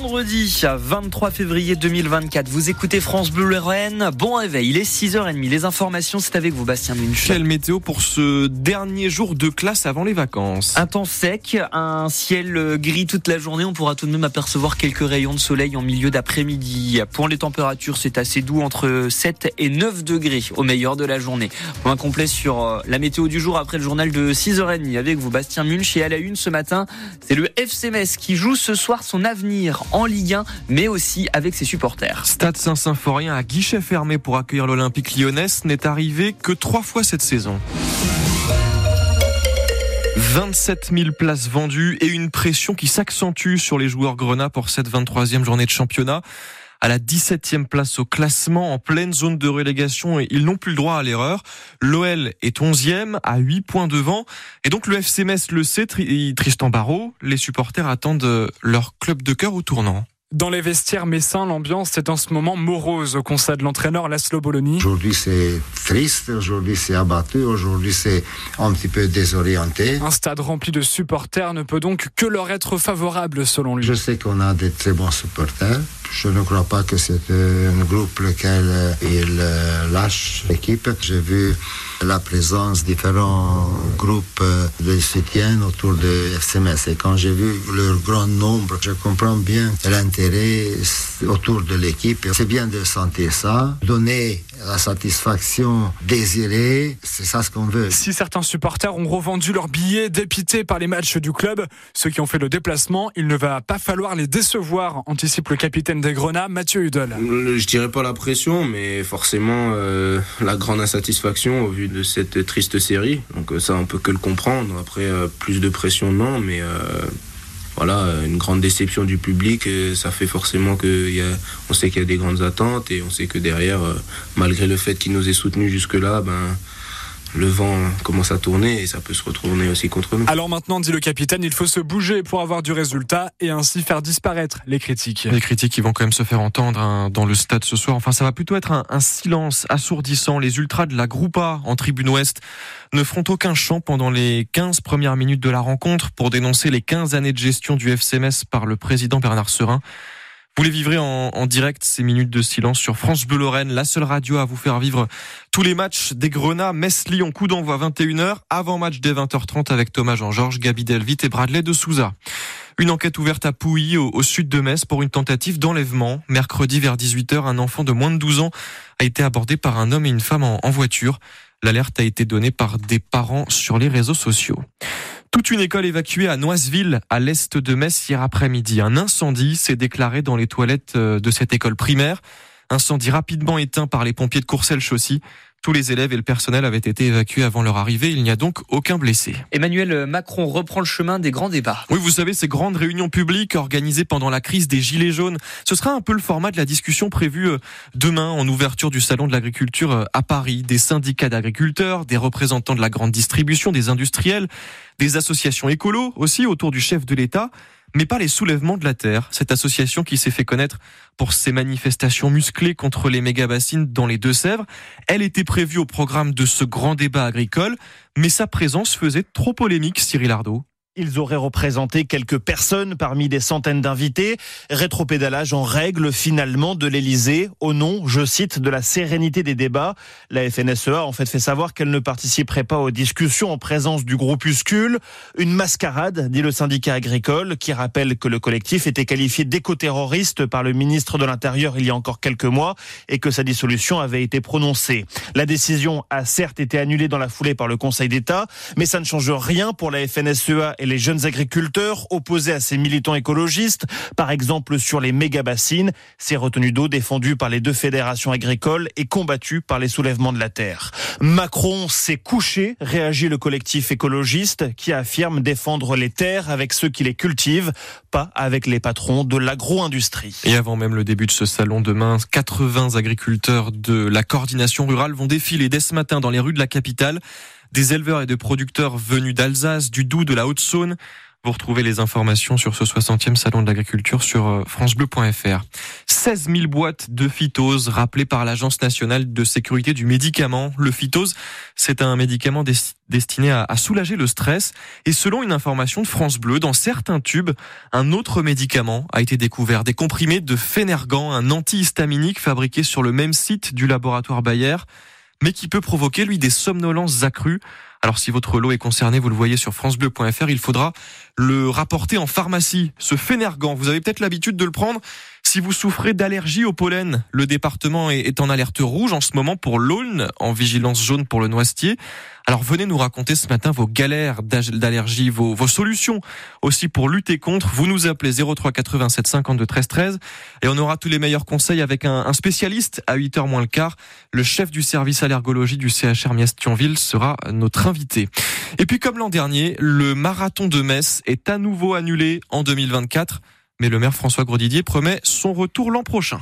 Vendredi 23 février 2024, vous écoutez France Bleu Lorraine. Bon réveil, il est 6h30. Les informations, c'est avec vous, Bastien Munch. Quelle météo pour ce dernier jour de classe avant les vacances Un temps sec, un ciel gris toute la journée. On pourra tout de même apercevoir quelques rayons de soleil en milieu d'après-midi. Pour les températures, c'est assez doux, entre 7 et 9 degrés au meilleur de la journée. Point complet sur euh, la météo du jour après le journal de 6h30 avec vous, Bastien Munch. Et à la une ce matin, c'est le FCMS qui joue ce soir son avenir en Ligue 1, mais aussi avec ses supporters. Stade Saint-Symphorien à guichet fermé pour accueillir l'Olympique lyonnais n'est arrivé que trois fois cette saison. 27 000 places vendues et une pression qui s'accentue sur les joueurs grenats pour cette 23e journée de championnat. À la 17e place au classement, en pleine zone de relégation, et ils n'ont plus le droit à l'erreur. L'OL est 11e, à 8 points devant. Et donc le FC Metz le sait, Tristan Barrault, les supporters attendent leur club de cœur au tournant. Dans les vestiaires messins, l'ambiance est en ce moment morose au conseil de l'entraîneur Laszlo Bologna. Aujourd'hui c'est triste, aujourd'hui c'est abattu, aujourd'hui c'est un petit peu désorienté. Un stade rempli de supporters ne peut donc que leur être favorable selon lui. Je sais qu'on a des très bons supporters. Je ne crois pas que c'est un groupe lequel euh, il euh, lâche l'équipe. J'ai vu la présence de différents groupes euh, de soutien autour de FCMS. Et quand j'ai vu leur grand nombre, je comprends bien l'intérêt autour de l'équipe. C'est bien de sentir ça, donner la satisfaction désirée, c'est ça ce qu'on veut. Si certains supporters ont revendu leurs billets dépités par les matchs du club, ceux qui ont fait le déplacement, il ne va pas falloir les décevoir, anticipe le capitaine des Grenats, Mathieu Hudel. Je dirais pas la pression, mais forcément euh, la grande insatisfaction au vu de cette triste série. Donc euh, ça, on peut que le comprendre. Après, euh, plus de pression, non, mais voilà, une grande déception du public, ça fait forcément que y a, on sait qu'il y a des grandes attentes et on sait que derrière, malgré le fait qu'il nous ait soutenus jusque-là, ben le vent commence à tourner et ça peut se retourner aussi contre nous. Alors maintenant, dit le capitaine, il faut se bouger pour avoir du résultat et ainsi faire disparaître les critiques. Les critiques qui vont quand même se faire entendre hein, dans le stade ce soir. Enfin, ça va plutôt être un, un, silence assourdissant. Les ultras de la Groupa en tribune ouest ne feront aucun chant pendant les 15 premières minutes de la rencontre pour dénoncer les 15 années de gestion du FCMS par le président Bernard Serin. Vous les vivrez en, direct ces minutes de silence sur France Bleu Lorraine, la seule radio à vous faire vivre tous les matchs des Grenats, Metz-Lyon, coup d'envoi 21h, avant match dès 20h30 avec Thomas Jean-Georges, Gabi Delvit et Bradley de Souza. Une enquête ouverte à Pouilly, au, sud de Metz, pour une tentative d'enlèvement. Mercredi vers 18h, un enfant de moins de 12 ans a été abordé par un homme et une femme en voiture. L'alerte a été donnée par des parents sur les réseaux sociaux. Toute une école évacuée à Noiseville, à l'est de Metz, hier après-midi. Un incendie s'est déclaré dans les toilettes euh, de cette école primaire. Incendie rapidement éteint par les pompiers de Courcelles-Chaussy. Tous les élèves et le personnel avaient été évacués avant leur arrivée. Il n'y a donc aucun blessé. Emmanuel Macron reprend le chemin des grands débats. Oui, vous savez, ces grandes réunions publiques organisées pendant la crise des Gilets jaunes, ce sera un peu le format de la discussion prévue euh, demain en ouverture du Salon de l'agriculture euh, à Paris. Des syndicats d'agriculteurs, des représentants de la grande distribution, des industriels, des associations écolos aussi autour du chef de l'État mais pas les soulèvements de la Terre, cette association qui s'est fait connaître pour ses manifestations musclées contre les méga-bassines dans les Deux-Sèvres. Elle était prévue au programme de ce grand débat agricole, mais sa présence faisait trop polémique, Cyril Ardo. Ils auraient représenté quelques personnes parmi des centaines d'invités. Rétropédalage en règle finalement de l'Elysée au nom, je cite, de la sérénité des débats. La FNSEA a en fait fait savoir qu'elle ne participerait pas aux discussions en présence du groupuscule. Une mascarade, dit le syndicat agricole, qui rappelle que le collectif était qualifié d'éco-terroriste par le ministre de l'Intérieur il y a encore quelques mois et que sa dissolution avait été prononcée. La décision a certes été annulée dans la foulée par le Conseil d'État, mais ça ne change rien pour la FNSEA et les jeunes agriculteurs opposés à ces militants écologistes, par exemple sur les méga-bassines, ces retenues d'eau défendues par les deux fédérations agricoles et combattues par les soulèvements de la terre. Macron s'est couché, réagit le collectif écologiste qui affirme défendre les terres avec ceux qui les cultivent, pas avec les patrons de l'agro-industrie. Et avant même le début de ce salon demain, 80 agriculteurs de la coordination rurale vont défiler dès ce matin dans les rues de la capitale des éleveurs et de producteurs venus d'Alsace, du Doubs, de la Haute-Saône. Vous retrouvez les informations sur ce 60e salon de l'agriculture sur euh, francebleu.fr. 16 000 boîtes de phytose rappelées par l'Agence nationale de sécurité du médicament. Le phytose, c'est un médicament destiné à, soulager le stress. Et selon une information de France Bleu, dans certains tubes, un autre médicament a été découvert. Des comprimés de Phénergan, un antihistaminique fabriqué sur le même site du laboratoire Bayer, mais qui peut provoquer, lui, des somnolences accrues. Alors si votre lot est concerné, vous le voyez sur francebleu.fr, il faudra le rapporter en pharmacie. Ce Fénergan, vous avez peut-être l'habitude de le prendre si vous souffrez d'allergie au pollen. Le département est en alerte rouge en ce moment pour l'Aulne, en vigilance jaune pour le noisetier. Alors venez nous raconter ce matin vos galères d'allergie, vos, solutions aussi pour lutter contre. Vous nous appelez 03 87 52 13 13 et on aura tous les meilleurs conseils avec un, spécialiste à 8h moins le quart. Le chef du service allergologie du CHR Miest-Thionville sera notre invité. Et puis comme l'an dernier, le marathon de Metz est à nouveau annulé en 2024 mais le maire François Grosdidier promet son retour l'an prochain.